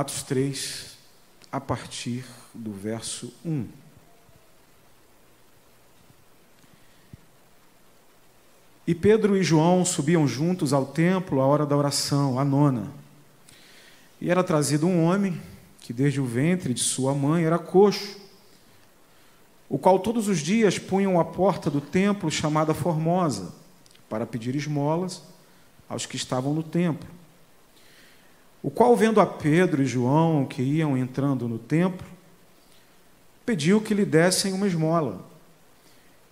Atos 3, a partir do verso 1. E Pedro e João subiam juntos ao templo à hora da oração, a nona. E era trazido um homem que desde o ventre de sua mãe era coxo, o qual todos os dias punham à porta do templo chamada Formosa, para pedir esmolas aos que estavam no templo. O qual, vendo a Pedro e João que iam entrando no templo, pediu que lhe dessem uma esmola.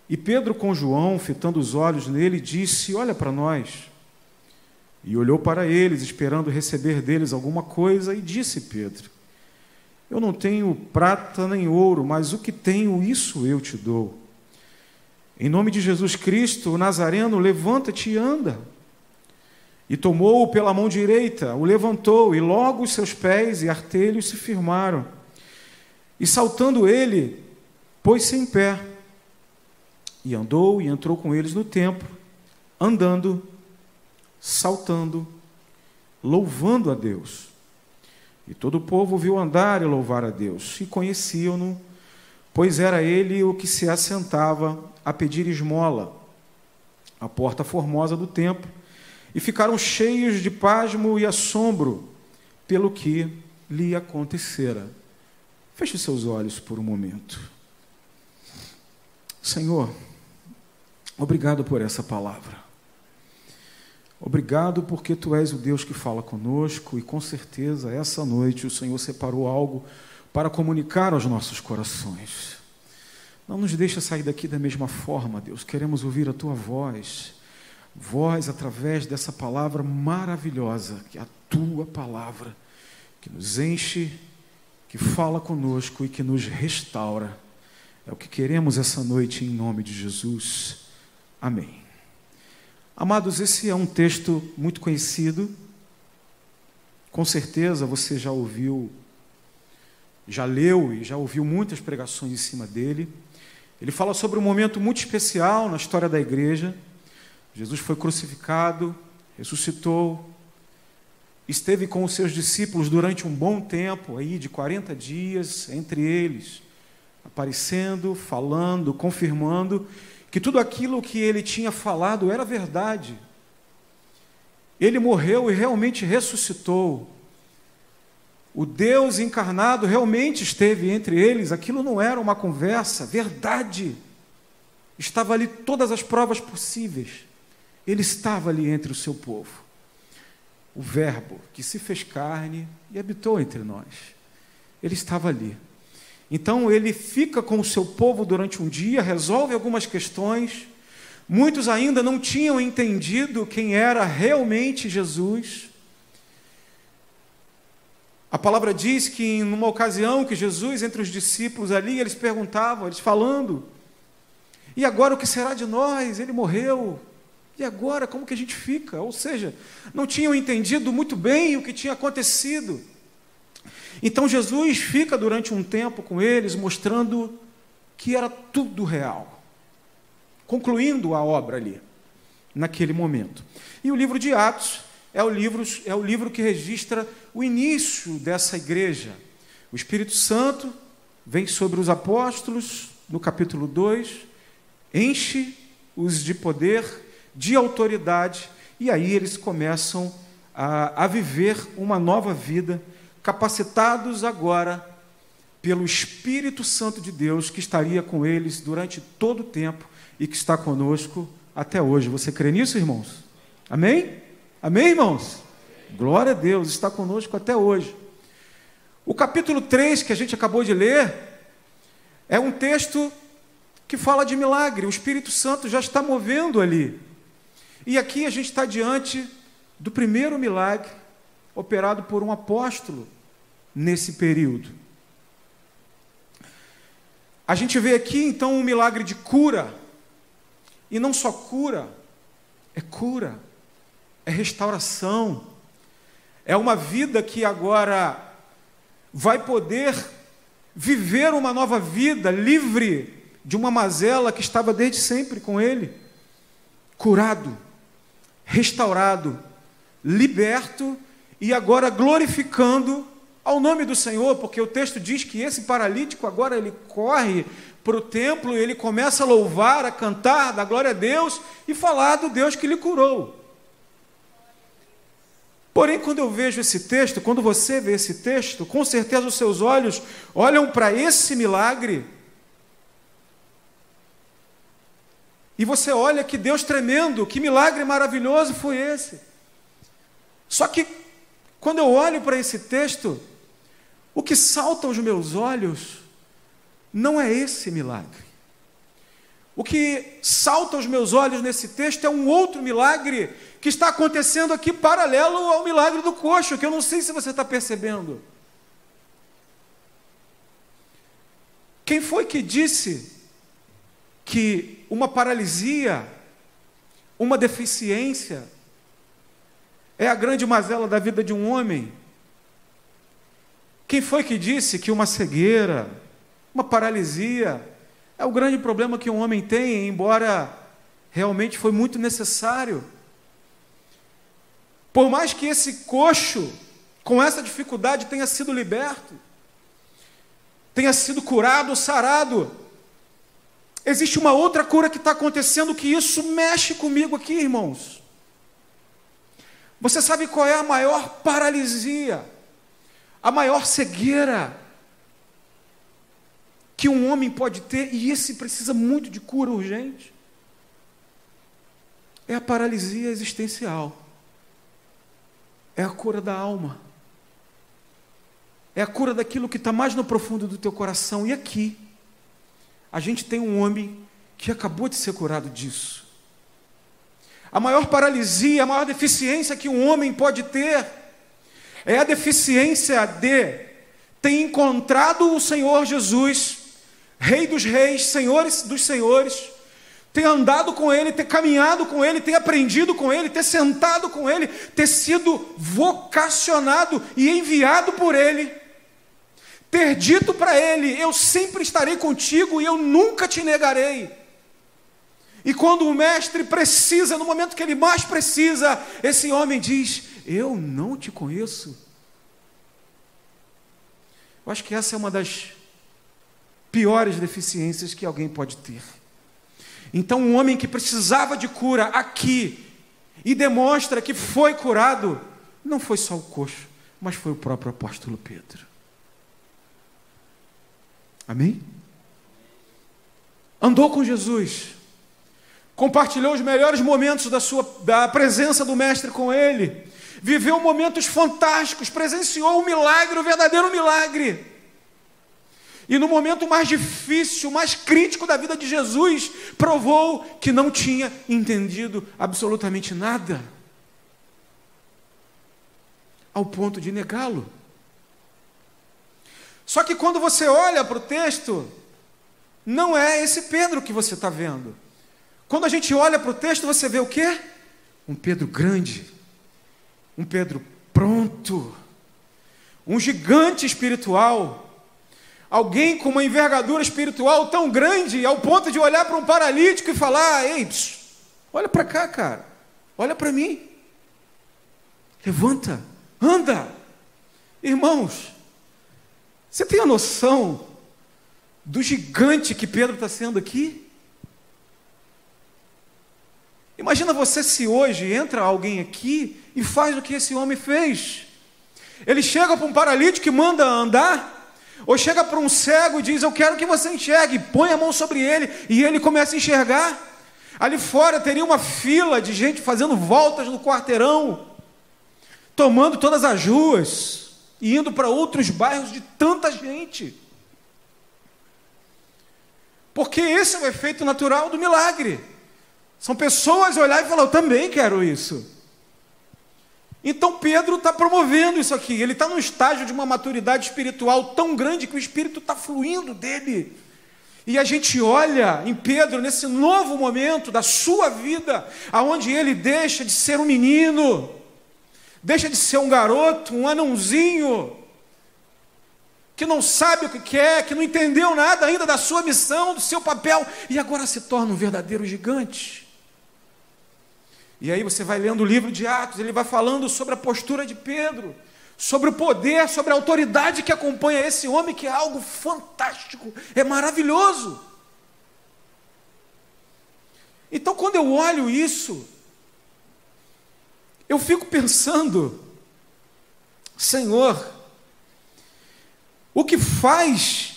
E Pedro, com João, fitando os olhos nele, disse: Olha para nós. E olhou para eles, esperando receber deles alguma coisa, e disse Pedro: Eu não tenho prata nem ouro, mas o que tenho, isso eu te dou. Em nome de Jesus Cristo, o Nazareno, levanta-te e anda. E tomou-o pela mão direita, o levantou, e logo os seus pés e artelhos se firmaram. E saltando ele, pôs-se em pé. E andou e entrou com eles no templo, andando, saltando, louvando a Deus. E todo o povo viu andar e louvar a Deus, e conheciam-no, pois era ele o que se assentava a pedir esmola, à porta formosa do templo e ficaram cheios de pasmo e assombro pelo que lhe acontecera. Feche seus olhos por um momento. Senhor, obrigado por essa palavra. Obrigado porque tu és o Deus que fala conosco e com certeza essa noite o Senhor separou algo para comunicar aos nossos corações. Não nos deixa sair daqui da mesma forma, Deus. Queremos ouvir a tua voz voz através dessa palavra maravilhosa, que é a tua palavra, que nos enche, que fala conosco e que nos restaura. É o que queremos essa noite em nome de Jesus. Amém. Amados, esse é um texto muito conhecido. Com certeza você já ouviu, já leu e já ouviu muitas pregações em cima dele. Ele fala sobre um momento muito especial na história da igreja Jesus foi crucificado, ressuscitou, esteve com os seus discípulos durante um bom tempo, aí de 40 dias, entre eles, aparecendo, falando, confirmando que tudo aquilo que ele tinha falado era verdade. Ele morreu e realmente ressuscitou. O Deus encarnado realmente esteve entre eles, aquilo não era uma conversa, verdade. Estava ali todas as provas possíveis. Ele estava ali entre o seu povo. O Verbo que se fez carne e habitou entre nós. Ele estava ali. Então ele fica com o seu povo durante um dia, resolve algumas questões. Muitos ainda não tinham entendido quem era realmente Jesus. A palavra diz que em uma ocasião que Jesus entre os discípulos ali, eles perguntavam, eles falando: "E agora o que será de nós? Ele morreu. E agora, como que a gente fica? Ou seja, não tinham entendido muito bem o que tinha acontecido. Então Jesus fica durante um tempo com eles, mostrando que era tudo real, concluindo a obra ali, naquele momento. E o livro de Atos é o livro, é o livro que registra o início dessa igreja. O Espírito Santo vem sobre os apóstolos, no capítulo 2, enche-os de poder de autoridade, e aí eles começam a, a viver uma nova vida, capacitados agora pelo Espírito Santo de Deus que estaria com eles durante todo o tempo e que está conosco até hoje. Você crê nisso, irmãos? Amém? Amém, irmãos? Glória a Deus, está conosco até hoje. O capítulo 3 que a gente acabou de ler é um texto que fala de milagre. O Espírito Santo já está movendo ali. E aqui a gente está diante do primeiro milagre operado por um apóstolo nesse período. A gente vê aqui então um milagre de cura, e não só cura, é cura, é restauração, é uma vida que agora vai poder viver uma nova vida livre de uma mazela que estava desde sempre com ele, curado restaurado, liberto e agora glorificando ao nome do Senhor, porque o texto diz que esse paralítico agora ele corre para o templo e ele começa a louvar, a cantar, dar glória a Deus e falar do Deus que lhe curou. Porém, quando eu vejo esse texto, quando você vê esse texto, com certeza os seus olhos olham para esse milagre e você olha que Deus tremendo, que milagre maravilhoso foi esse. Só que quando eu olho para esse texto, o que salta aos meus olhos não é esse milagre. O que salta aos meus olhos nesse texto é um outro milagre que está acontecendo aqui paralelo ao milagre do coxo, que eu não sei se você está percebendo. Quem foi que disse que uma paralisia, uma deficiência, é a grande mazela da vida de um homem? Quem foi que disse que uma cegueira, uma paralisia, é o grande problema que um homem tem, embora realmente foi muito necessário. Por mais que esse coxo, com essa dificuldade, tenha sido liberto, tenha sido curado, sarado, existe uma outra cura que está acontecendo que isso mexe comigo aqui, irmãos. Você sabe qual é a maior paralisia, a maior cegueira que um homem pode ter, e esse precisa muito de cura urgente, é a paralisia existencial, é a cura da alma, é a cura daquilo que está mais no profundo do teu coração. E aqui, a gente tem um homem que acabou de ser curado disso. A maior paralisia, a maior deficiência que um homem pode ter é a deficiência de ter encontrado o Senhor Jesus Rei dos reis, senhores dos senhores, ter andado com ele, ter caminhado com ele, ter aprendido com ele, ter sentado com ele, ter sido vocacionado e enviado por ele, ter dito para ele: Eu sempre estarei contigo e eu nunca te negarei. E quando o mestre precisa, no momento que ele mais precisa, esse homem diz: Eu não te conheço. Eu acho que essa é uma das piores deficiências que alguém pode ter. Então, um homem que precisava de cura aqui e demonstra que foi curado, não foi só o coxo, mas foi o próprio apóstolo Pedro. Amém? Andou com Jesus, compartilhou os melhores momentos da sua da presença do mestre com ele, viveu momentos fantásticos, presenciou o milagre, o verdadeiro milagre. E no momento mais difícil, mais crítico da vida de Jesus, provou que não tinha entendido absolutamente nada, ao ponto de negá-lo. Só que quando você olha para o texto, não é esse Pedro que você está vendo. Quando a gente olha para o texto, você vê o quê? Um Pedro grande, um Pedro pronto, um gigante espiritual Alguém com uma envergadura espiritual tão grande ao ponto de olhar para um paralítico e falar: Ei, psiu, olha para cá, cara, olha para mim, levanta, anda. Irmãos, você tem a noção do gigante que Pedro está sendo aqui? Imagina você se hoje entra alguém aqui e faz o que esse homem fez. Ele chega para um paralítico e manda andar. Ou chega para um cego e diz: Eu quero que você enxergue, põe a mão sobre ele e ele começa a enxergar. Ali fora teria uma fila de gente fazendo voltas no quarteirão, tomando todas as ruas e indo para outros bairros de tanta gente. Porque esse é o efeito natural do milagre. São pessoas olhar e falar: Eu também quero isso. Então Pedro está promovendo isso aqui. Ele está num estágio de uma maturidade espiritual tão grande que o Espírito está fluindo dele. E a gente olha em Pedro nesse novo momento da sua vida, aonde ele deixa de ser um menino, deixa de ser um garoto, um anãozinho, que não sabe o que quer, que não entendeu nada ainda da sua missão, do seu papel, e agora se torna um verdadeiro gigante. E aí você vai lendo o livro de Atos, ele vai falando sobre a postura de Pedro, sobre o poder, sobre a autoridade que acompanha esse homem, que é algo fantástico, é maravilhoso. Então, quando eu olho isso, eu fico pensando, Senhor, o que faz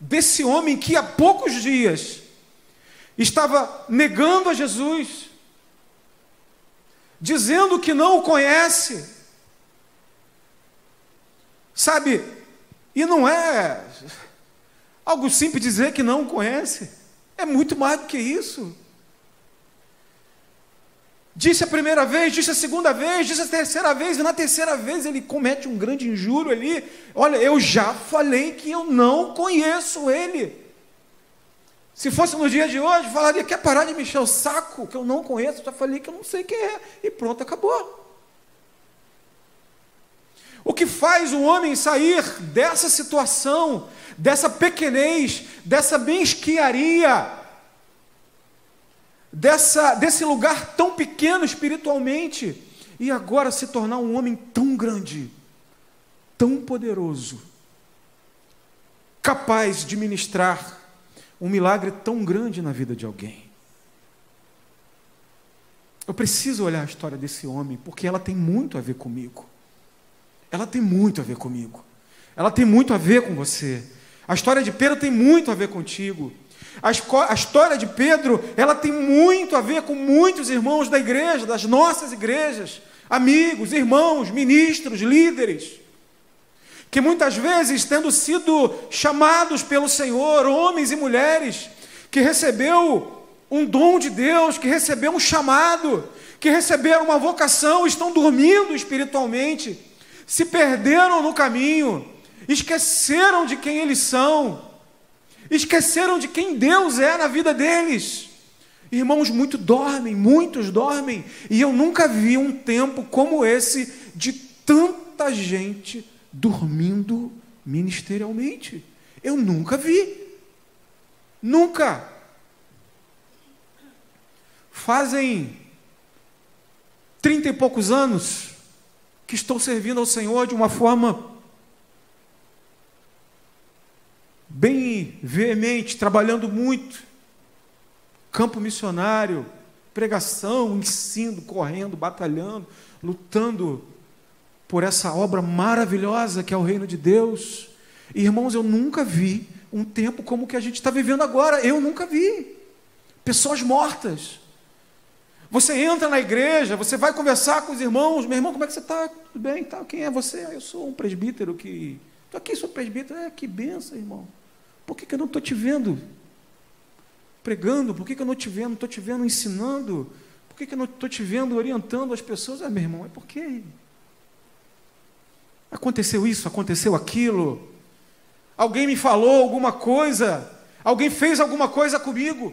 desse homem que há poucos dias estava negando a Jesus, dizendo que não o conhece, sabe, e não é algo simples dizer que não o conhece, é muito mais do que isso. Disse a primeira vez, disse a segunda vez, disse a terceira vez, e na terceira vez ele comete um grande injúrio ali. Olha, eu já falei que eu não conheço ele. Se fosse no dia de hoje, falaria: quer parar de me encher o saco, que eu não conheço, já falei que eu não sei quem é, e pronto, acabou. O que faz o homem sair dessa situação, dessa pequenez, dessa mesquiaria, dessa, desse lugar tão pequeno espiritualmente e agora se tornar um homem tão grande, tão poderoso, capaz de ministrar um milagre tão grande na vida de alguém. Eu preciso olhar a história desse homem, porque ela tem muito a ver comigo. Ela tem muito a ver comigo. Ela tem muito a ver com você. A história de Pedro tem muito a ver contigo. A, história de Pedro, ela tem muito a ver com muitos irmãos da igreja, das nossas igrejas, amigos, irmãos, ministros, líderes, que muitas vezes, tendo sido chamados pelo Senhor, homens e mulheres, que recebeu um dom de Deus, que recebeu um chamado, que receberam uma vocação, estão dormindo espiritualmente, se perderam no caminho, esqueceram de quem eles são esqueceram de quem Deus é na vida deles. Irmãos, muitos dormem, muitos dormem, e eu nunca vi um tempo como esse de tanta gente dormindo ministerialmente. Eu nunca vi. Nunca. Fazem trinta e poucos anos que estou servindo ao Senhor de uma forma bem veemente, trabalhando muito. Campo missionário, pregação, ensino, correndo, batalhando, lutando por essa obra maravilhosa que é o reino de Deus. Irmãos, eu nunca vi um tempo como o que a gente está vivendo agora. Eu nunca vi. Pessoas mortas. Você entra na igreja, você vai conversar com os irmãos. Meu irmão, como é que você está? Tudo bem? Tá. Quem é você? Ah, eu sou um presbítero que. Estou aqui, sou presbítero. É, que benção, irmão. Por que, que eu não estou te vendo pregando? Por que, que eu não te vendo? Estou te vendo ensinando? Por que, que eu não estou te vendo orientando as pessoas? Ah, meu irmão, é porque aconteceu isso, aconteceu aquilo. Alguém me falou alguma coisa, alguém fez alguma coisa comigo,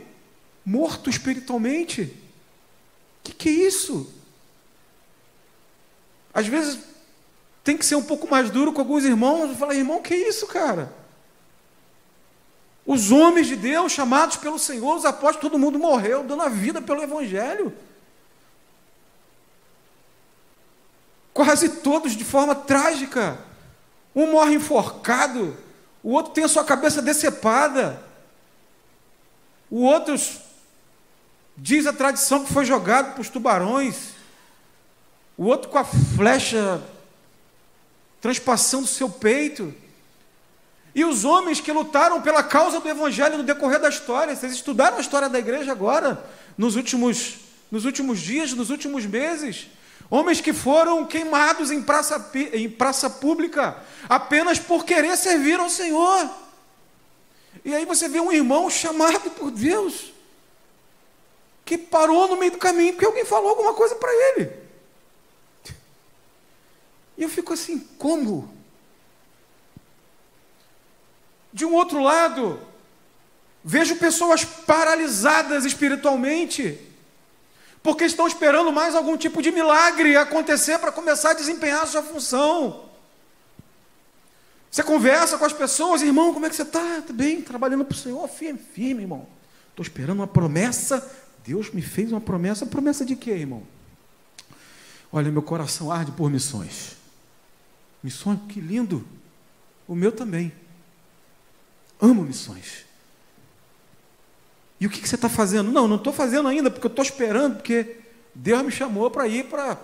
morto espiritualmente. O que, que é isso? Às vezes tem que ser um pouco mais duro com alguns irmãos, falar, irmão, que é isso, cara? Os homens de Deus, chamados pelo Senhor, os apóstolos, todo mundo morreu, dando a vida pelo Evangelho. Quase todos de forma trágica. Um morre enforcado, o outro tem a sua cabeça decepada, o outro diz a tradição que foi jogado para os tubarões, o outro com a flecha transpassando o seu peito. E os homens que lutaram pela causa do Evangelho no decorrer da história, vocês estudaram a história da igreja agora, nos últimos, nos últimos dias, nos últimos meses. Homens que foram queimados em praça, em praça pública apenas por querer servir ao Senhor. E aí você vê um irmão chamado por Deus, que parou no meio do caminho porque alguém falou alguma coisa para ele. E eu fico assim, como? De um outro lado, vejo pessoas paralisadas espiritualmente, porque estão esperando mais algum tipo de milagre acontecer para começar a desempenhar a sua função. Você conversa com as pessoas, irmão, como é que você está? Tudo bem, trabalhando para o Senhor, firme, firme, irmão. Estou esperando uma promessa. Deus me fez uma promessa. Promessa de quê, irmão? Olha, meu coração arde por missões. Missões, que lindo. O meu também. Amo missões. E o que, que você está fazendo? Não, não estou fazendo ainda, porque eu estou esperando, porque Deus me chamou para ir para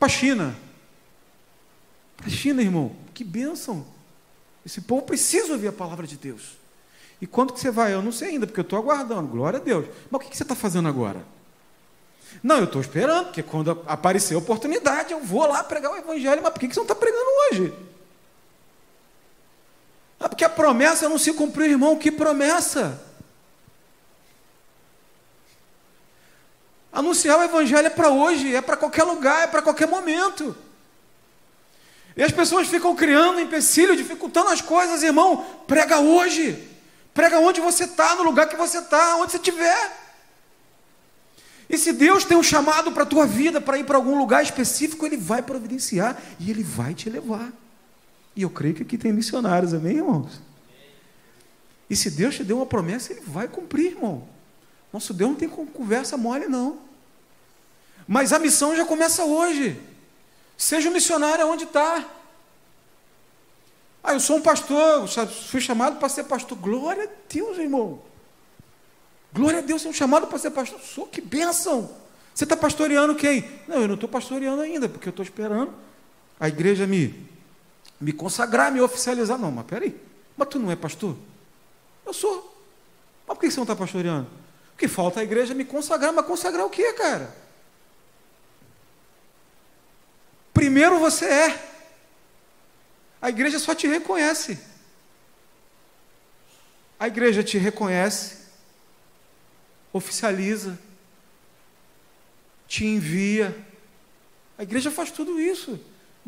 a China. Para a China, irmão. Que bênção. Esse povo precisa ouvir a palavra de Deus. E quando que você vai? Eu não sei ainda, porque eu estou aguardando. Glória a Deus. Mas o que, que você está fazendo agora? Não, eu estou esperando, porque quando aparecer a oportunidade, eu vou lá pregar o Evangelho. Mas por que, que você não está pregando hoje? Ah, porque a promessa não se cumpriu, irmão. Que promessa? Anunciar o Evangelho é para hoje, é para qualquer lugar, é para qualquer momento. E as pessoas ficam criando empecilho, dificultando as coisas, irmão. Prega hoje. Prega onde você está, no lugar que você está, onde você estiver. E se Deus tem um chamado para a tua vida, para ir para algum lugar específico, Ele vai providenciar e Ele vai te levar. E eu creio que aqui tem missionários, amém, irmãos? E se Deus te deu uma promessa, Ele vai cumprir, irmão. Nosso Deus não tem conversa mole, não. Mas a missão já começa hoje. Seja um missionário onde está. Ah, eu sou um pastor, fui chamado para ser pastor. Glória a Deus, irmão. Glória a Deus, sou chamado para ser pastor. Sou, que bênção. Você está pastoreando quem? Não, eu não estou pastoreando ainda, porque eu estou esperando a igreja me, me consagrar, me oficializar. Não, mas peraí. Mas tu não é pastor? Eu sou. Mas por que você não está pastoreando? Porque falta a igreja me consagrar, mas consagrar o quê, cara? Primeiro você é. A igreja só te reconhece. A igreja te reconhece, oficializa, te envia. A igreja faz tudo isso.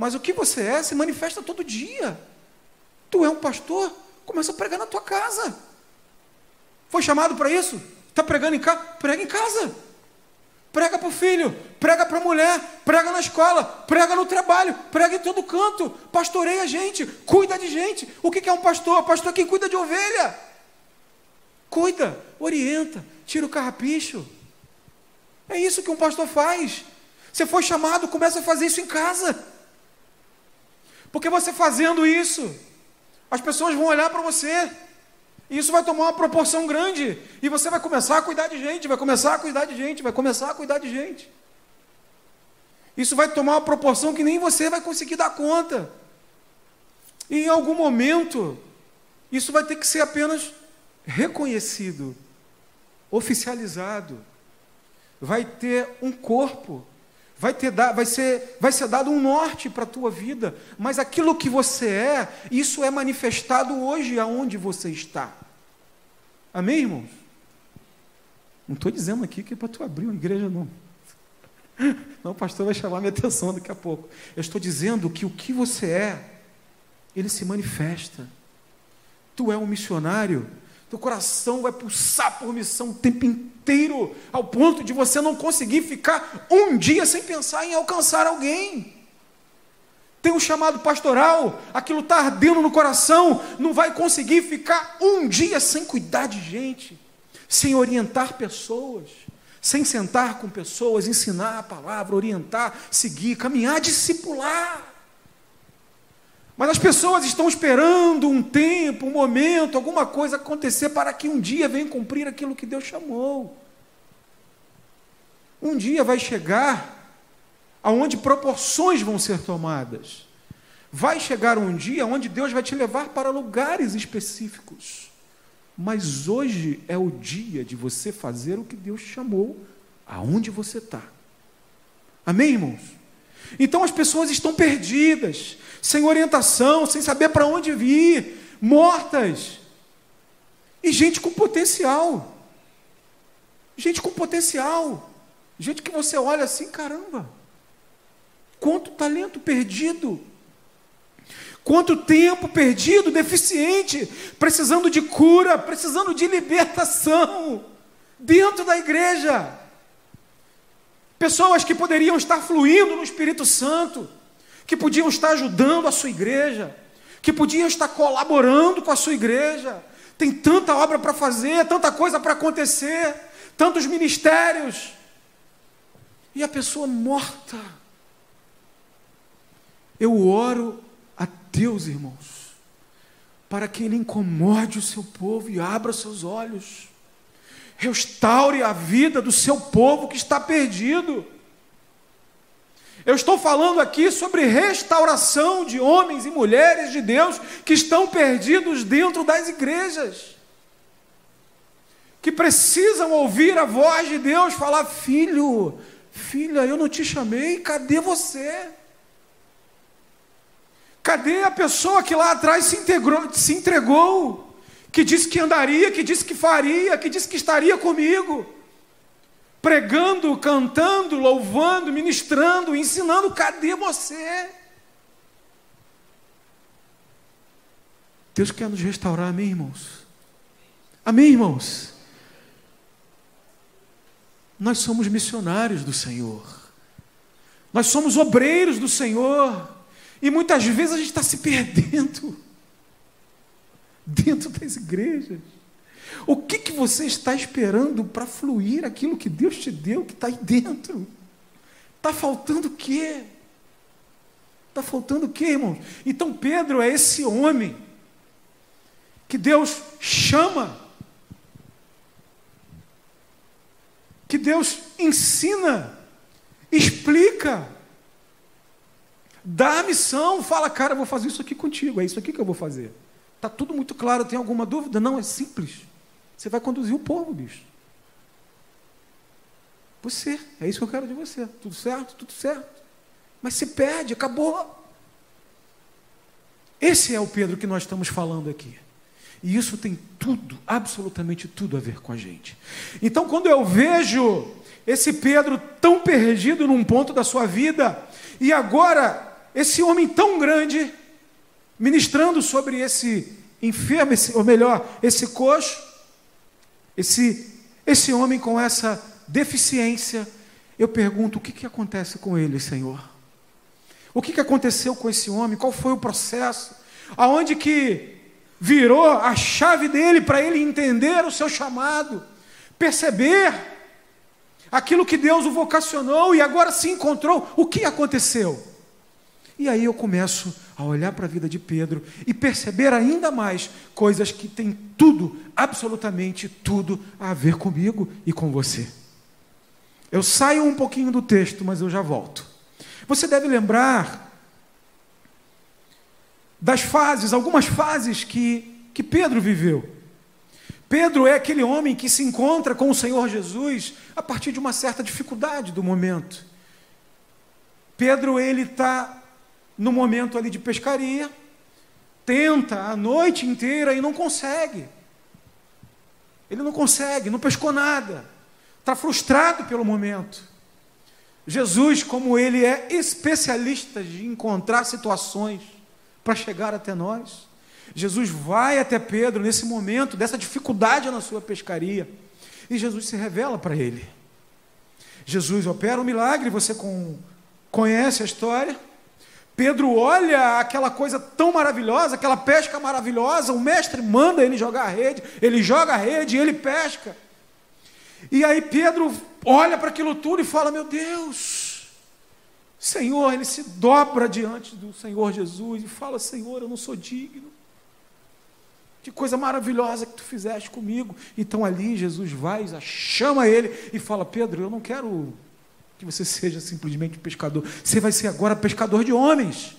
Mas o que você é se manifesta todo dia. Tu é um pastor, começa a pregar na tua casa. Foi chamado para isso? Está pregando em casa? Prega em casa. Prega para o filho, prega para a mulher, prega na escola, prega no trabalho, prega em todo canto, pastoreia gente, cuida de gente. O que é um pastor? Pastor é quem cuida de ovelha. Cuida, orienta, tira o carrapicho. É isso que um pastor faz. Você foi chamado, começa a fazer isso em casa. Porque você fazendo isso, as pessoas vão olhar para você. E isso vai tomar uma proporção grande. E você vai começar a cuidar de gente, vai começar a cuidar de gente, vai começar a cuidar de gente. Isso vai tomar uma proporção que nem você vai conseguir dar conta. E em algum momento, isso vai ter que ser apenas reconhecido, oficializado. Vai ter um corpo, vai, ter, vai, ser, vai ser dado um norte para a tua vida, mas aquilo que você é, isso é manifestado hoje aonde você está. Amém, irmãos? Não estou dizendo aqui que é para tu abrir uma igreja, não. Não, o pastor vai chamar minha atenção daqui a pouco. Eu estou dizendo que o que você é, ele se manifesta. Tu é um missionário, teu coração vai pulsar por missão o tempo inteiro, ao ponto de você não conseguir ficar um dia sem pensar em alcançar alguém. Tem um chamado pastoral, aquilo está ardendo no coração, não vai conseguir ficar um dia sem cuidar de gente, sem orientar pessoas, sem sentar com pessoas, ensinar a palavra, orientar, seguir, caminhar, discipular. Mas as pessoas estão esperando um tempo, um momento, alguma coisa acontecer para que um dia venha cumprir aquilo que Deus chamou. Um dia vai chegar aonde proporções vão ser tomadas. Vai chegar um dia onde Deus vai te levar para lugares específicos. Mas hoje é o dia de você fazer o que Deus chamou aonde você está. Amém, irmãos? Então as pessoas estão perdidas, sem orientação, sem saber para onde vir, mortas. E gente com potencial. Gente com potencial. Gente que você olha assim, caramba. Quanto talento perdido. Quanto tempo perdido, deficiente, precisando de cura, precisando de libertação dentro da igreja. Pessoas que poderiam estar fluindo no Espírito Santo, que podiam estar ajudando a sua igreja, que podiam estar colaborando com a sua igreja. Tem tanta obra para fazer, tanta coisa para acontecer, tantos ministérios. E a pessoa morta Eu oro a Deus, irmãos, para que Ele incomode o seu povo e abra seus olhos, restaure a vida do seu povo que está perdido. Eu estou falando aqui sobre restauração de homens e mulheres de Deus que estão perdidos dentro das igrejas, que precisam ouvir a voz de Deus falar: Filho, filha, eu não te chamei, cadê você? Cadê a pessoa que lá atrás se, integrou, se entregou, que disse que andaria, que disse que faria, que disse que estaria comigo? pregando, cantando, louvando, ministrando, ensinando. Cadê você? Deus quer nos restaurar, amém, irmãos? Amém, irmãos? Nós somos missionários do Senhor, nós somos obreiros do Senhor, e muitas vezes a gente está se perdendo dentro das igrejas. O que, que você está esperando para fluir aquilo que Deus te deu, que está aí dentro? Está faltando o quê? Está faltando o quê, irmãos? Então Pedro é esse homem que Deus chama, que Deus ensina, explica, dá a missão, fala, cara, eu vou fazer isso aqui contigo, é isso aqui que eu vou fazer. Está tudo muito claro, tem alguma dúvida? Não, é simples. Você vai conduzir o povo, bicho. Você, é isso que eu quero de você. Tudo certo? Tudo certo. Mas se perde, acabou. Esse é o Pedro que nós estamos falando aqui. E isso tem tudo, absolutamente tudo a ver com a gente. Então, quando eu vejo esse Pedro tão perdido num ponto da sua vida, e agora esse homem tão grande, ministrando sobre esse enfermo, esse, ou melhor, esse coxo, esse, esse homem com essa deficiência, eu pergunto: o que, que acontece com ele, Senhor? O que, que aconteceu com esse homem? Qual foi o processo? Aonde que virou a chave dele para ele entender o seu chamado, perceber aquilo que Deus o vocacionou e agora se encontrou? O que aconteceu? E aí eu começo a olhar para a vida de Pedro e perceber ainda mais coisas que têm tudo, absolutamente tudo, a ver comigo e com você. Eu saio um pouquinho do texto, mas eu já volto. Você deve lembrar das fases, algumas fases que, que Pedro viveu. Pedro é aquele homem que se encontra com o Senhor Jesus a partir de uma certa dificuldade do momento. Pedro, ele está no momento ali de pescaria, tenta a noite inteira e não consegue. Ele não consegue, não pescou nada, está frustrado pelo momento. Jesus, como ele é especialista de encontrar situações para chegar até nós, Jesus vai até Pedro nesse momento dessa dificuldade na sua pescaria e Jesus se revela para ele. Jesus opera um milagre, você com, conhece a história. Pedro olha aquela coisa tão maravilhosa, aquela pesca maravilhosa, o mestre manda ele jogar a rede, ele joga a rede ele pesca. E aí Pedro olha para aquilo tudo e fala: Meu Deus, Senhor, ele se dobra diante do Senhor Jesus e fala: Senhor, eu não sou digno. Que coisa maravilhosa que tu fizeste comigo. Então ali Jesus vai, chama ele e fala: Pedro, eu não quero que você seja simplesmente um pescador. Você vai ser agora pescador de homens.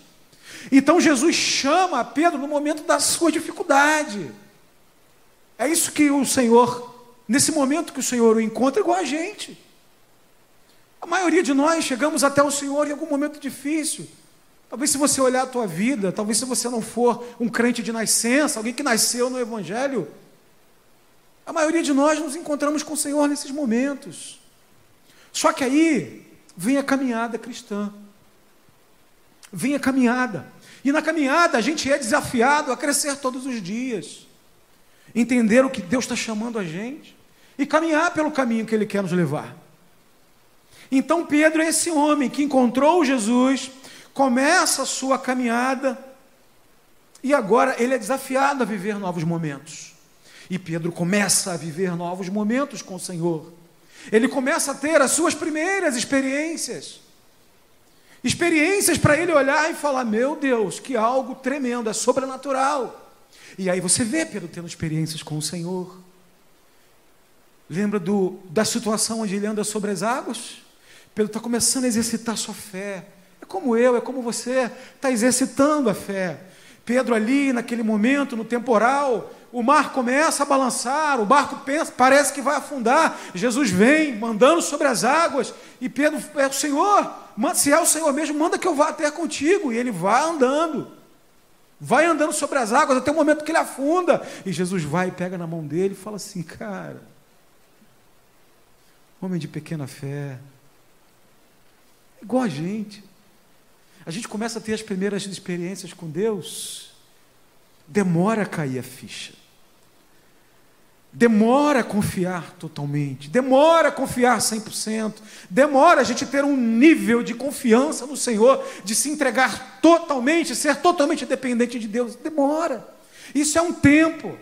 Então Jesus chama Pedro no momento da sua dificuldade. É isso que o Senhor, nesse momento que o Senhor o encontra, igual a gente. A maioria de nós chegamos até o Senhor em algum momento difícil. Talvez se você olhar a tua vida, talvez se você não for um crente de nascença, alguém que nasceu no Evangelho, a maioria de nós nos encontramos com o Senhor nesses momentos. Só que aí vem a caminhada cristã. Vem a caminhada. E na caminhada a gente é desafiado a crescer todos os dias. Entender o que Deus está chamando a gente. E caminhar pelo caminho que Ele quer nos levar. Então Pedro é esse homem que encontrou Jesus, começa a sua caminhada, e agora ele é desafiado a viver novos momentos. E Pedro começa a viver novos momentos com o Senhor. Ele começa a ter as suas primeiras experiências. Experiências para ele olhar e falar: Meu Deus, que algo tremendo, é sobrenatural. E aí você vê Pedro tendo experiências com o Senhor. Lembra do, da situação onde ele anda sobre as águas? Pedro está começando a exercitar sua fé. É como eu, é como você, está exercitando a fé. Pedro ali, naquele momento, no temporal, o mar começa a balançar, o barco pensa, parece que vai afundar. Jesus vem mandando sobre as águas, e Pedro é o Senhor, se é o Senhor mesmo, manda que eu vá até contigo. E ele vai andando, vai andando sobre as águas até o momento que ele afunda. E Jesus vai e pega na mão dele e fala assim: Cara, homem de pequena fé, igual a gente. A gente começa a ter as primeiras experiências com Deus, demora a cair a ficha. Demora a confiar totalmente, demora a confiar 100%, demora a gente ter um nível de confiança no Senhor, de se entregar totalmente, ser totalmente dependente de Deus. Demora. Isso é um tempo.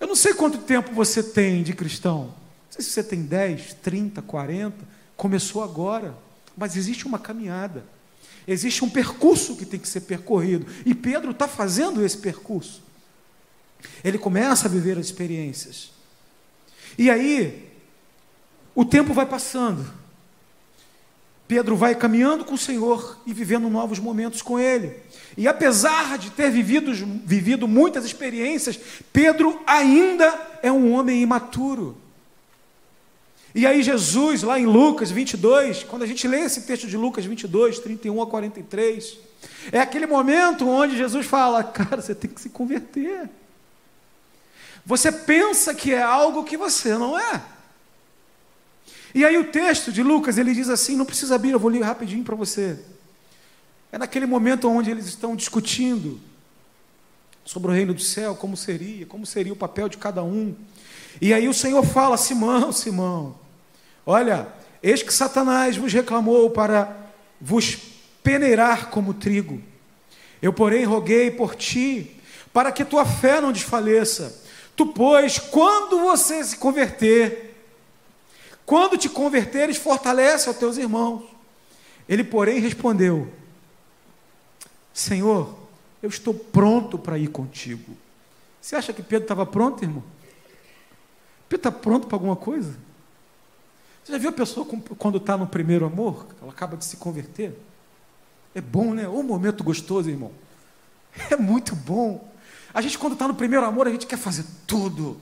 Eu não sei quanto tempo você tem de cristão. Não sei se você tem 10, 30, 40. Começou agora. Mas existe uma caminhada. Existe um percurso que tem que ser percorrido. E Pedro está fazendo esse percurso. Ele começa a viver as experiências. E aí, o tempo vai passando. Pedro vai caminhando com o Senhor e vivendo novos momentos com Ele. E apesar de ter vivido, vivido muitas experiências, Pedro ainda é um homem imaturo. E aí, Jesus, lá em Lucas 22, quando a gente lê esse texto de Lucas 22, 31 a 43, é aquele momento onde Jesus fala: Cara, você tem que se converter. Você pensa que é algo que você não é. E aí, o texto de Lucas, ele diz assim: Não precisa abrir, eu vou ler rapidinho para você. É naquele momento onde eles estão discutindo sobre o reino do céu, como seria, como seria o papel de cada um. E aí o Senhor fala: Simão, Simão, Olha, eis que Satanás vos reclamou para vos peneirar como trigo. Eu, porém, roguei por ti, para que tua fé não desfaleça. Tu, pois, quando você se converter, quando te converteres, fortalece aos teus irmãos. Ele, porém, respondeu: Senhor, eu estou pronto para ir contigo. Você acha que Pedro estava pronto, irmão? Pedro está pronto para alguma coisa? Você já viu a pessoa quando está no primeiro amor, ela acaba de se converter? É bom, né? Um momento gostoso, irmão. É muito bom. A gente, quando está no primeiro amor, a gente quer fazer tudo.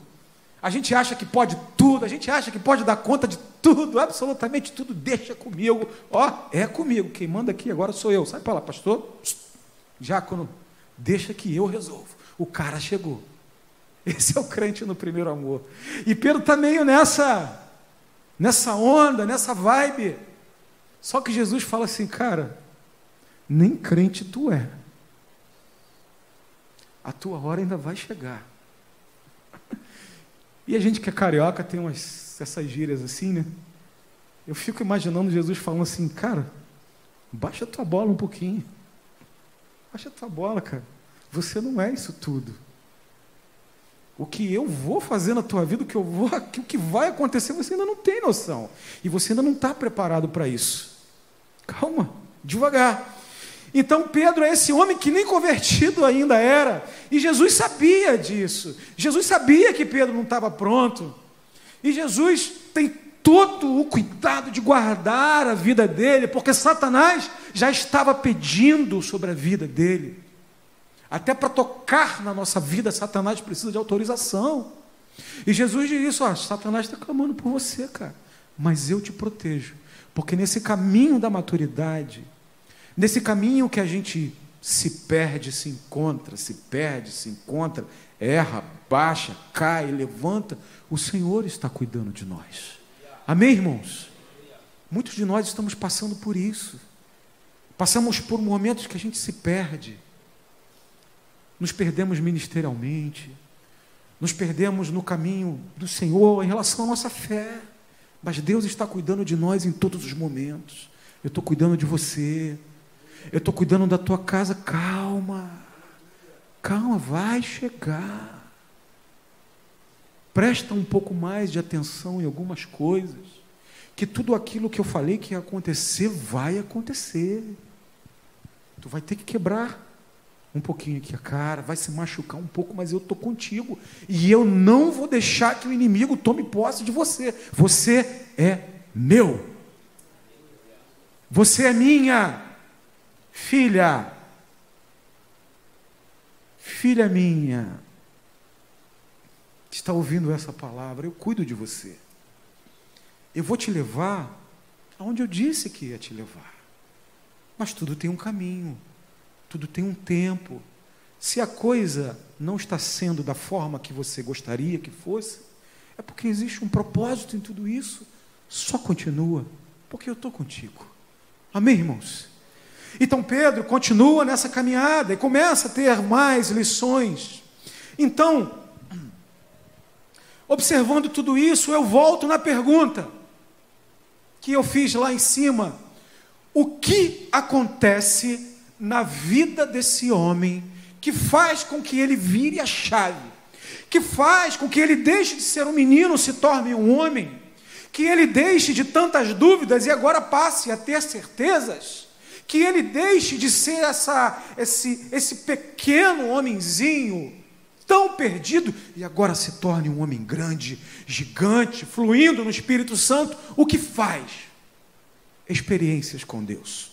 A gente acha que pode tudo, a gente acha que pode dar conta de tudo, absolutamente tudo. Deixa comigo. Ó, é comigo. Quem manda aqui agora sou eu. Sai para lá, pastor. Diácono, deixa que eu resolvo. O cara chegou. Esse é o crente no primeiro amor. E Pedro está meio nessa nessa onda, nessa vibe. Só que Jesus fala assim, cara, nem crente tu é. A tua hora ainda vai chegar. E a gente que é carioca tem umas, essas gírias assim, né? Eu fico imaginando Jesus falando assim, cara, baixa a tua bola um pouquinho. Baixa a tua bola, cara. Você não é isso tudo. O que eu vou fazer na tua vida, o que eu vou, o que vai acontecer, você ainda não tem noção. E você ainda não está preparado para isso. Calma, devagar. Então Pedro é esse homem que nem convertido ainda era. E Jesus sabia disso. Jesus sabia que Pedro não estava pronto. E Jesus tem todo o cuidado de guardar a vida dele, porque Satanás já estava pedindo sobre a vida dele. Até para tocar na nossa vida, Satanás precisa de autorização. E Jesus diz isso: ó, Satanás está clamando por você, cara. Mas eu te protejo. Porque nesse caminho da maturidade, nesse caminho que a gente se perde, se encontra, se perde, se encontra, erra, baixa, cai, levanta, o Senhor está cuidando de nós. Amém, irmãos? Muitos de nós estamos passando por isso. Passamos por momentos que a gente se perde nos perdemos ministerialmente, nos perdemos no caminho do Senhor em relação à nossa fé. Mas Deus está cuidando de nós em todos os momentos. Eu estou cuidando de você. Eu estou cuidando da tua casa. Calma. Calma, vai chegar. Presta um pouco mais de atenção em algumas coisas. que tudo aquilo que eu falei que ia acontecer, vai acontecer. Tu vai ter que quebrar um pouquinho aqui a cara, vai se machucar um pouco, mas eu estou contigo. E eu não vou deixar que o inimigo tome posse de você. Você é meu. Você é minha filha. Filha minha. Está ouvindo essa palavra? Eu cuido de você. Eu vou te levar aonde eu disse que ia te levar. Mas tudo tem um caminho tudo tem um tempo. Se a coisa não está sendo da forma que você gostaria que fosse, é porque existe um propósito em tudo isso. Só continua, porque eu estou contigo. Amém, irmãos? Então Pedro continua nessa caminhada e começa a ter mais lições. Então, observando tudo isso, eu volto na pergunta que eu fiz lá em cima: o que acontece na vida desse homem que faz com que ele vire a chave, que faz com que ele deixe de ser um menino, se torne um homem, que ele deixe de tantas dúvidas e agora passe a ter certezas, que ele deixe de ser essa, esse, esse pequeno homenzinho tão perdido e agora se torne um homem grande, gigante, fluindo no Espírito Santo, o que faz? Experiências com Deus.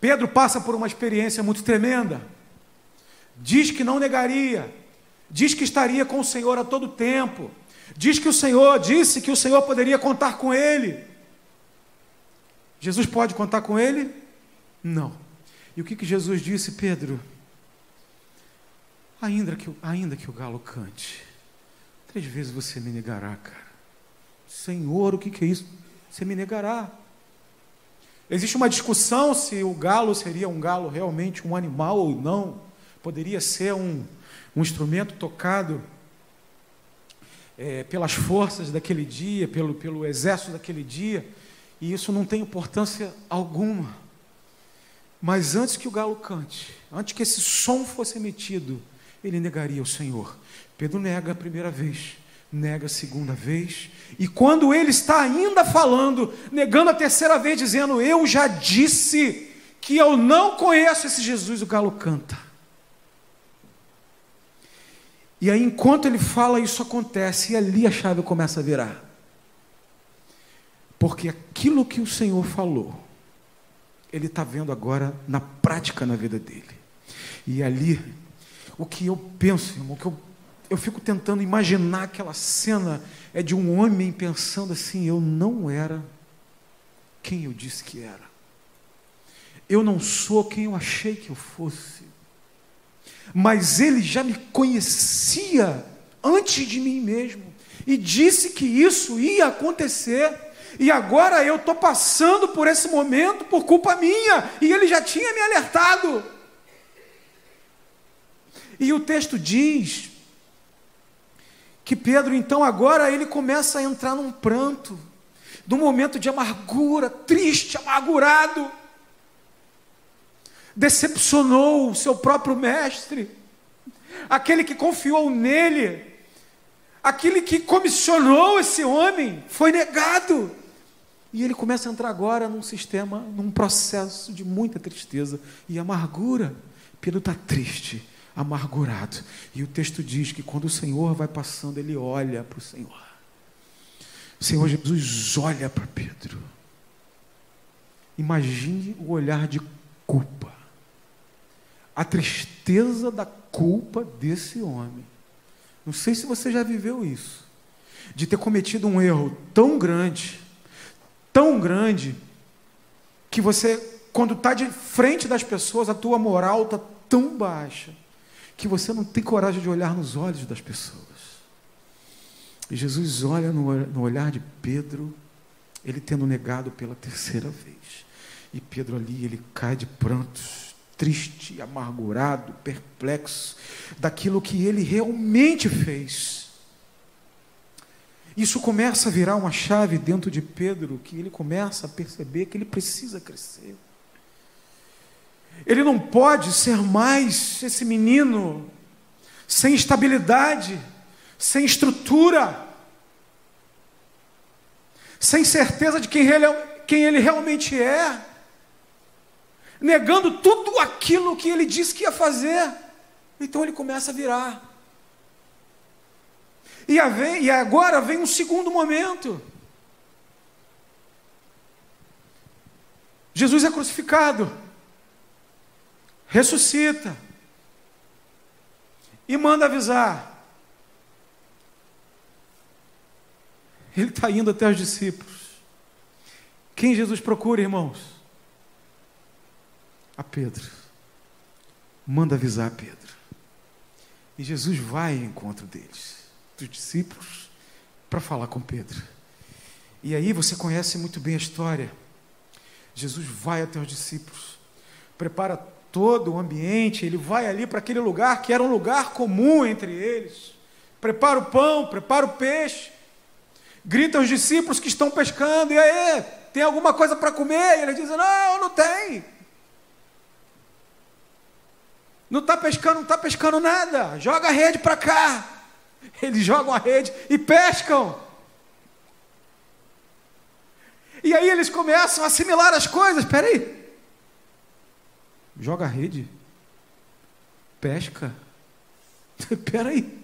Pedro passa por uma experiência muito tremenda. Diz que não negaria, diz que estaria com o Senhor a todo tempo, diz que o Senhor disse que o Senhor poderia contar com ele. Jesus pode contar com ele? Não. E o que, que Jesus disse, Pedro? Ainda que, ainda que o galo cante, três vezes você me negará, cara. Senhor, o que, que é isso? Você me negará. Existe uma discussão se o galo seria um galo realmente um animal ou não. Poderia ser um, um instrumento tocado é, pelas forças daquele dia, pelo, pelo exército daquele dia, e isso não tem importância alguma. Mas antes que o galo cante, antes que esse som fosse emitido, ele negaria o Senhor. Pedro nega a primeira vez nega a segunda vez, e quando ele está ainda falando, negando a terceira vez, dizendo: Eu já disse que eu não conheço esse Jesus, o galo canta. E aí, enquanto ele fala, isso acontece, e ali a chave começa a virar. Porque aquilo que o Senhor falou, ele está vendo agora na prática na vida dele. E ali, o que eu penso, irmão, que eu eu fico tentando imaginar aquela cena é de um homem pensando assim: eu não era quem eu disse que era. Eu não sou quem eu achei que eu fosse. Mas ele já me conhecia antes de mim mesmo e disse que isso ia acontecer. E agora eu estou passando por esse momento por culpa minha, e ele já tinha me alertado. E o texto diz que Pedro, então, agora ele começa a entrar num pranto, num momento de amargura, triste, amargurado. Decepcionou o seu próprio mestre, aquele que confiou nele, aquele que comissionou esse homem, foi negado. E ele começa a entrar agora num sistema, num processo de muita tristeza e amargura. Pedro está triste, amargurado. E o texto diz que quando o Senhor vai passando, ele olha para o Senhor. O Senhor Jesus olha para Pedro. Imagine o olhar de culpa. A tristeza da culpa desse homem. Não sei se você já viveu isso. De ter cometido um erro tão grande, tão grande, que você, quando está de frente das pessoas, a tua moral está tão baixa que você não tem coragem de olhar nos olhos das pessoas. E Jesus olha no, olhar de Pedro, ele tendo negado pela terceira vez. E Pedro ali, ele cai de prantos, triste, amargurado, perplexo, daquilo que ele realmente fez. Isso começa a virar uma chave dentro de Pedro, que ele começa a perceber que ele precisa crescer. Ele não pode ser mais esse menino sem estabilidade, sem estrutura. sem certeza de quem ele, quem ele realmente é, negando tudo aquilo que ele disse que ia fazer. Então ele começa a virar. E, e agora vem um segundo momento. Jesus é crucificado, ressuscita e manda avisar. Ele está indo até os discípulos. Quem Jesus procura, irmãos? A Pedro. Manda avisar a Pedro. E Jesus vai ao encontro deles, dos discípulos, para falar com Pedro. E aí você conhece muito bem a história. Jesus vai até os discípulos, prepara todo o ambiente, ele vai ali para aquele lugar que era um lugar comum entre eles. Prepara o pão, prepara o peixe. Grita aos discípulos que estão pescando, e aí, tem alguma coisa para comer? E eles dizem: Não, não tem. Não está pescando, não está pescando nada. Joga a rede para cá. Eles jogam a rede e pescam. E aí eles começam a assimilar as coisas. Espera aí. Joga a rede. Pesca. Espera aí.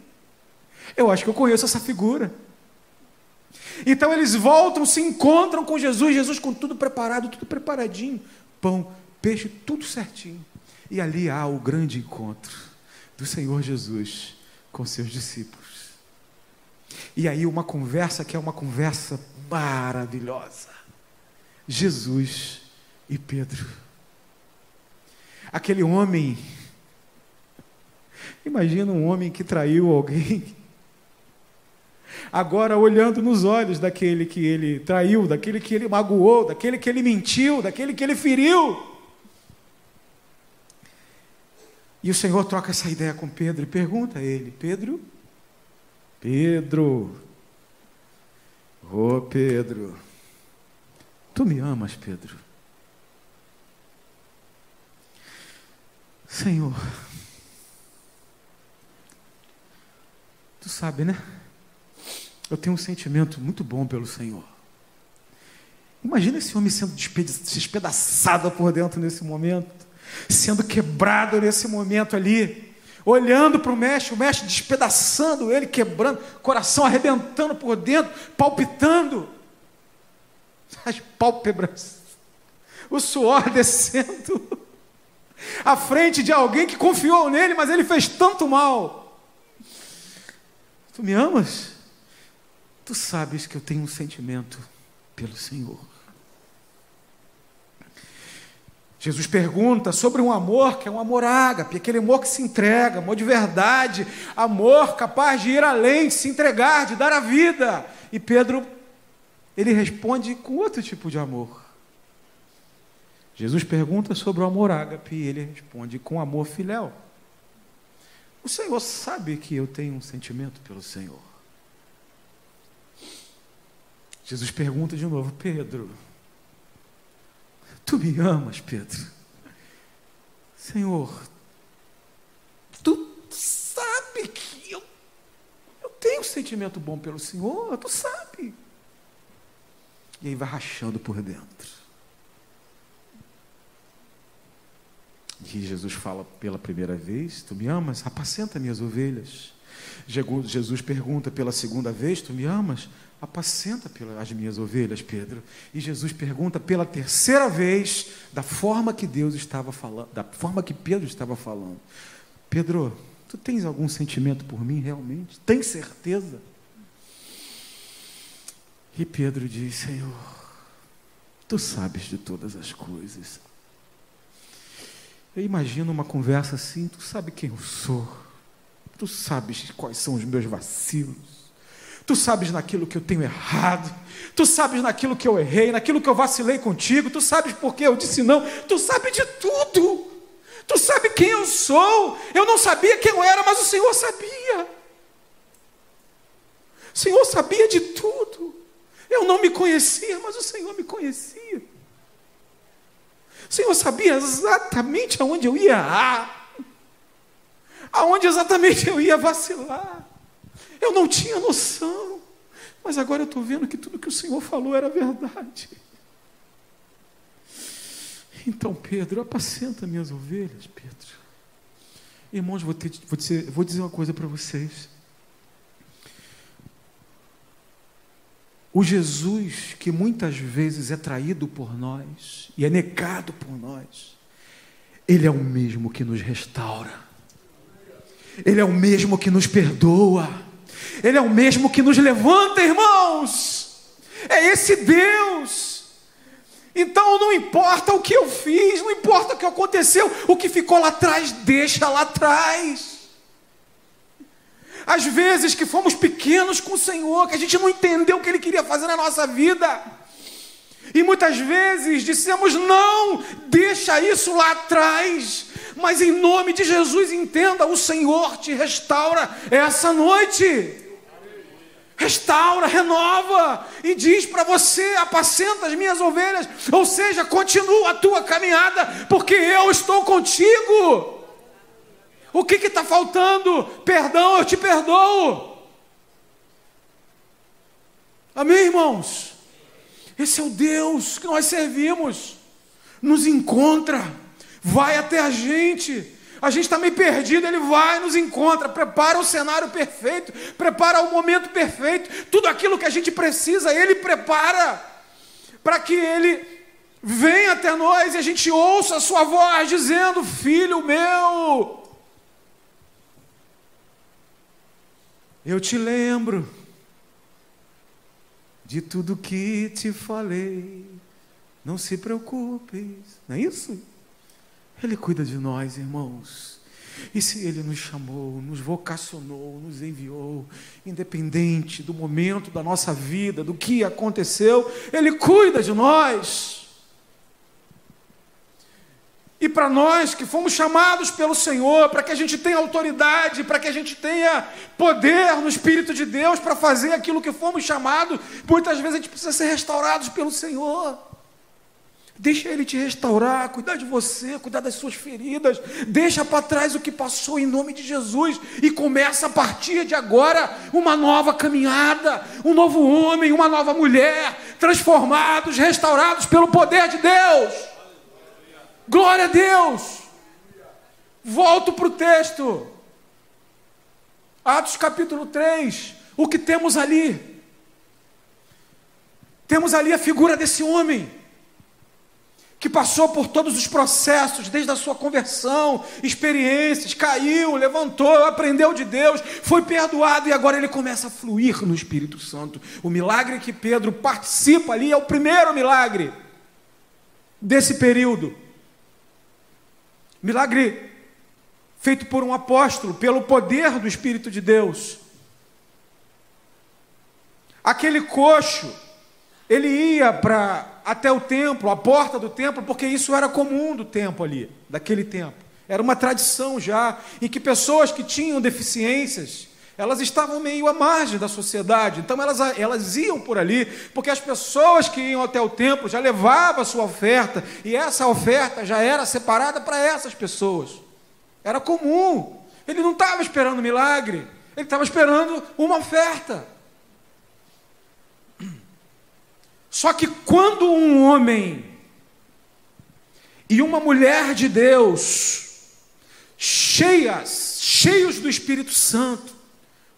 Eu acho que eu conheço essa figura. Então eles voltam, se encontram com Jesus, Jesus com tudo preparado, tudo preparadinho, pão, peixe, tudo certinho. E ali há o grande encontro do Senhor Jesus com seus discípulos. E aí uma conversa que é uma conversa maravilhosa. Jesus e Pedro. Aquele homem, imagina um homem que traiu alguém, agora olhando nos olhos daquele que ele traiu, daquele que ele magoou, daquele que ele mentiu, daquele que ele feriu. E o Senhor troca essa ideia com Pedro e pergunta a ele: Pedro, Pedro, ô oh, Pedro, tu me amas, Pedro? Senhor, tu sabe, né? Eu tenho um sentimento muito bom pelo Senhor. Imagina esse homem sendo despedaçado por dentro nesse momento, sendo quebrado nesse momento ali, olhando para o mestre, o mestre despedaçando ele, quebrando, coração arrebentando por dentro, palpitando, as pálpebras, o suor descendo, à frente de alguém que confiou nele, mas ele fez tanto mal. Tu me amas? Tu sabes que eu tenho um sentimento pelo Senhor. Jesus pergunta sobre um amor que é um amor ágape, aquele amor que se entrega, amor de verdade, amor capaz de ir além, de se entregar, de dar a vida. E Pedro, ele responde com outro tipo de amor. Jesus pergunta sobre o amor ágape e ele responde com amor filéu. O Senhor sabe que eu tenho um sentimento pelo Senhor. Jesus pergunta de novo: Pedro, tu me amas, Pedro? Senhor, tu sabe que eu, eu tenho um sentimento bom pelo Senhor, tu sabe. E aí vai rachando por dentro. E Jesus fala pela primeira vez: Tu me amas? Apacenta minhas ovelhas. Jesus pergunta pela segunda vez: Tu me amas? Apacenta as minhas ovelhas, Pedro. E Jesus pergunta pela terceira vez, da forma que Deus estava falando, da forma que Pedro estava falando. Pedro, tu tens algum sentimento por mim realmente? Tem certeza? E Pedro diz: Senhor, tu sabes de todas as coisas. Eu imagino uma conversa assim: tu sabe quem eu sou, tu sabes quais são os meus vacilos. Tu sabes naquilo que eu tenho errado. Tu sabes naquilo que eu errei, naquilo que eu vacilei contigo. Tu sabes por que eu disse não. Tu sabes de tudo. Tu sabes quem eu sou. Eu não sabia quem eu era, mas o Senhor sabia. O Senhor sabia de tudo. Eu não me conhecia, mas o Senhor me conhecia. O Senhor sabia exatamente aonde eu ia errar, aonde exatamente eu ia vacilar. Eu não tinha noção. Mas agora eu estou vendo que tudo que o Senhor falou era verdade. Então, Pedro, apacenta minhas ovelhas, Pedro. Irmãos, vou, ter, vou, dizer, vou dizer uma coisa para vocês. O Jesus que muitas vezes é traído por nós e é negado por nós, Ele é o mesmo que nos restaura, Ele é o mesmo que nos perdoa, Ele é o mesmo que nos levanta, irmãos. É esse Deus. Então não importa o que eu fiz, não importa o que aconteceu, o que ficou lá atrás, deixa lá atrás. Às vezes que fomos pequenos com o Senhor, que a gente não entendeu o que Ele queria fazer na nossa vida. E muitas vezes dissemos: não, deixa isso lá atrás. Mas em nome de Jesus, entenda: o Senhor te restaura essa noite. Restaura, renova e diz para você: apacenta as minhas ovelhas, ou seja, continua a tua caminhada, porque eu estou contigo. O que está faltando? Perdão, eu te perdoo. Amém, irmãos? Esse é o Deus que nós servimos. Nos encontra, vai até a gente. A gente está meio perdido, ele vai, nos encontra, prepara o cenário perfeito, prepara o momento perfeito, tudo aquilo que a gente precisa, ele prepara, para que ele venha até nós e a gente ouça a sua voz dizendo: Filho meu, Eu te lembro de tudo que te falei. Não se preocupe, não é isso? Ele cuida de nós, irmãos. E se Ele nos chamou, nos vocacionou, nos enviou, independente do momento da nossa vida, do que aconteceu, Ele cuida de nós. E para nós que fomos chamados pelo Senhor, para que a gente tenha autoridade, para que a gente tenha poder no Espírito de Deus para fazer aquilo que fomos chamados, muitas vezes a gente precisa ser restaurados pelo Senhor. Deixa Ele te restaurar, cuidar de você, cuidar das suas feridas. Deixa para trás o que passou em nome de Jesus e começa a partir de agora uma nova caminhada, um novo homem, uma nova mulher, transformados, restaurados pelo poder de Deus. Glória a Deus! Volto para o texto. Atos capítulo 3. O que temos ali? Temos ali a figura desse homem que passou por todos os processos, desde a sua conversão, experiências, caiu, levantou, aprendeu de Deus, foi perdoado e agora ele começa a fluir no Espírito Santo. O milagre que Pedro participa ali é o primeiro milagre desse período. Milagre feito por um apóstolo, pelo poder do Espírito de Deus. Aquele coxo, ele ia para até o templo, a porta do templo, porque isso era comum do tempo ali, daquele tempo. Era uma tradição já, em que pessoas que tinham deficiências, elas estavam meio à margem da sociedade, então elas, elas iam por ali, porque as pessoas que iam até o templo já levavam a sua oferta, e essa oferta já era separada para essas pessoas. Era comum. Ele não estava esperando milagre, ele estava esperando uma oferta. Só que quando um homem e uma mulher de Deus, cheias, cheios do Espírito Santo,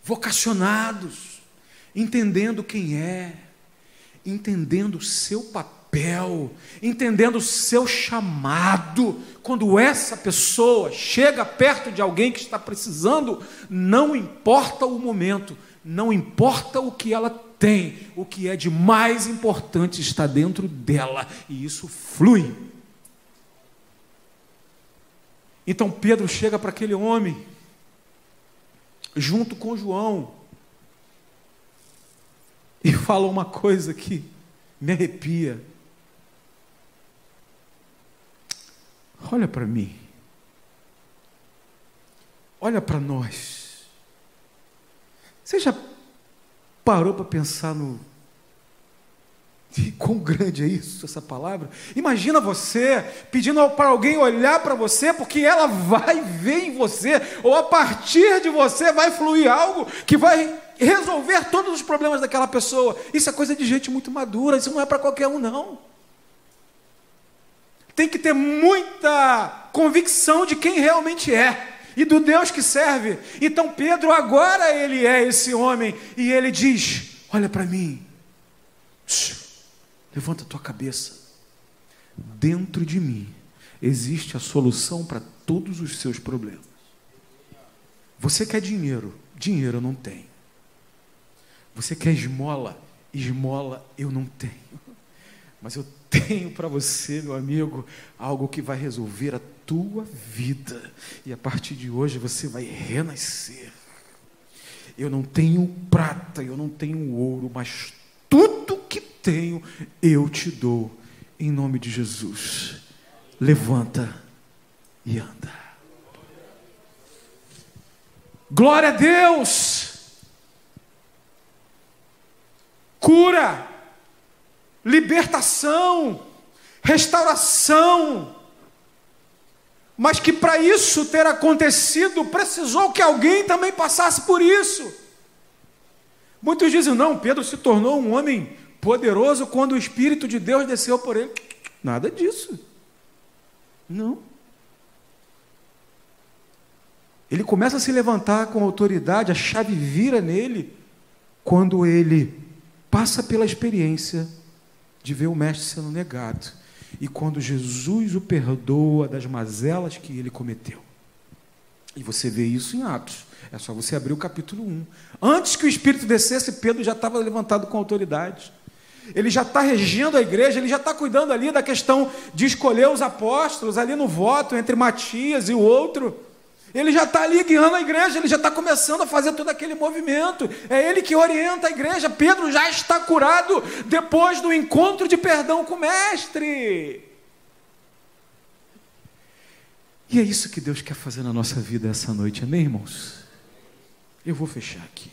vocacionados, entendendo quem é, entendendo o seu papel, entendendo o seu chamado. Quando essa pessoa chega perto de alguém que está precisando, não importa o momento, não importa o que ela tem, o que é de mais importante está dentro dela, e isso flui. Então Pedro chega para aquele homem junto com João. E fala uma coisa que me arrepia. Olha para mim. Olha para nós. Você já parou para pensar no E quão grande é isso, essa palavra? Imagina você pedindo para alguém olhar para você, porque ela vai ver em você, ou a partir de você vai fluir algo que vai resolver todos os problemas daquela pessoa. Isso é coisa de gente muito madura, isso não é para qualquer um, não. Tem que ter muita convicção de quem realmente é e do Deus que serve. Então Pedro agora ele é esse homem e ele diz: Olha para mim, levanta a tua cabeça. Dentro de mim existe a solução para todos os seus problemas. Você quer dinheiro? Dinheiro eu não tenho. Você quer esmola? Esmola eu não tenho. Mas eu tenho para você, meu amigo, algo que vai resolver a tua vida. E a partir de hoje você vai renascer. Eu não tenho prata, eu não tenho ouro, mas tudo que tenho eu te dou. Em nome de Jesus. Levanta e anda. Glória a Deus! Cura, libertação, restauração. Mas que para isso ter acontecido, precisou que alguém também passasse por isso. Muitos dizem, não, Pedro se tornou um homem poderoso quando o Espírito de Deus desceu por ele. Nada disso. Não. Ele começa a se levantar com autoridade, a chave vira nele, quando ele passa pela experiência de ver o Mestre sendo negado. E quando Jesus o perdoa das mazelas que ele cometeu. E você vê isso em Atos. É só você abrir o capítulo 1. Antes que o Espírito descesse, Pedro já estava levantado com autoridade ele já está regendo a igreja, ele já está cuidando ali da questão de escolher os apóstolos, ali no voto entre Matias e o outro. Ele já está ali guiando a igreja, ele já está começando a fazer todo aquele movimento. É ele que orienta a igreja. Pedro já está curado depois do encontro de perdão com o Mestre. E é isso que Deus quer fazer na nossa vida essa noite, amém, irmãos? Eu vou fechar aqui.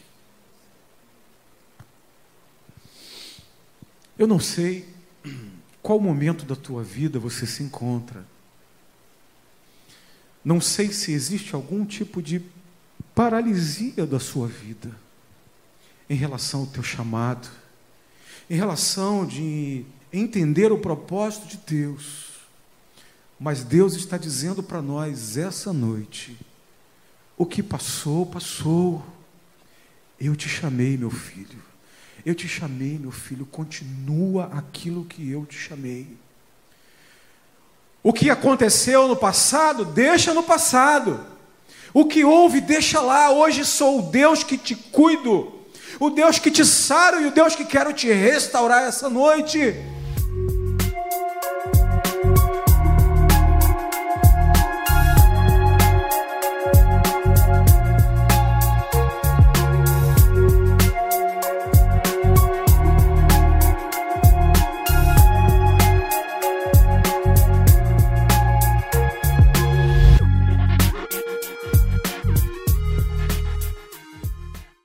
Eu não sei qual momento da tua vida você se encontra. Não sei se existe algum tipo de paralisia da sua vida em relação ao teu chamado, em relação de entender o propósito de Deus. Mas Deus está dizendo para nós essa noite: o que passou, passou. Eu te chamei, meu filho. Eu te chamei, meu filho, continua aquilo que eu te chamei. O que aconteceu no passado, deixa no passado. O que houve, deixa lá. Hoje sou o Deus que te cuido, o Deus que te saro e o Deus que quero te restaurar essa noite.